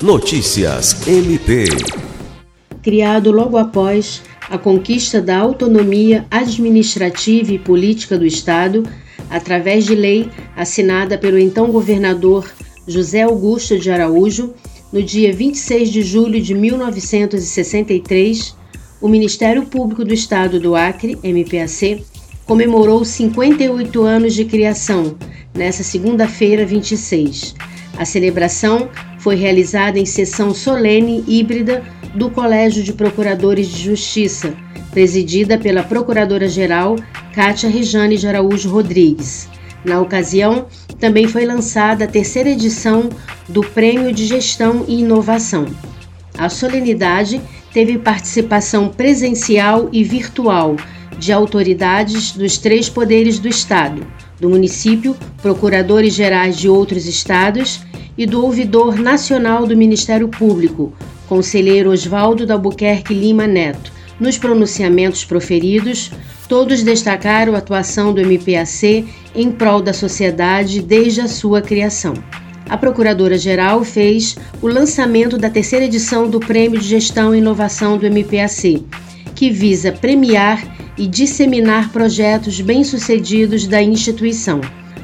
Notícias MP. Criado logo após a conquista da autonomia administrativa e política do Estado, através de lei assinada pelo então governador José Augusto de Araújo, no dia 26 de julho de 1963, o Ministério Público do Estado do Acre, MPAC, comemorou 58 anos de criação, nesta segunda-feira 26. A celebração foi realizada em sessão solene híbrida do Colégio de Procuradores de Justiça, presidida pela Procuradora-Geral Cátia Rejane de Araújo Rodrigues. Na ocasião, também foi lançada a terceira edição do Prêmio de Gestão e Inovação. A solenidade teve participação presencial e virtual de autoridades dos três poderes do Estado, do município, procuradores gerais de outros estados e do ouvidor nacional do Ministério Público, conselheiro Oswaldo da Albuquerque Lima Neto. Nos pronunciamentos proferidos, todos destacaram a atuação do MPAC em prol da sociedade desde a sua criação. A Procuradora-Geral fez o lançamento da terceira edição do Prêmio de Gestão e Inovação do MPAC, que visa premiar e disseminar projetos bem-sucedidos da instituição.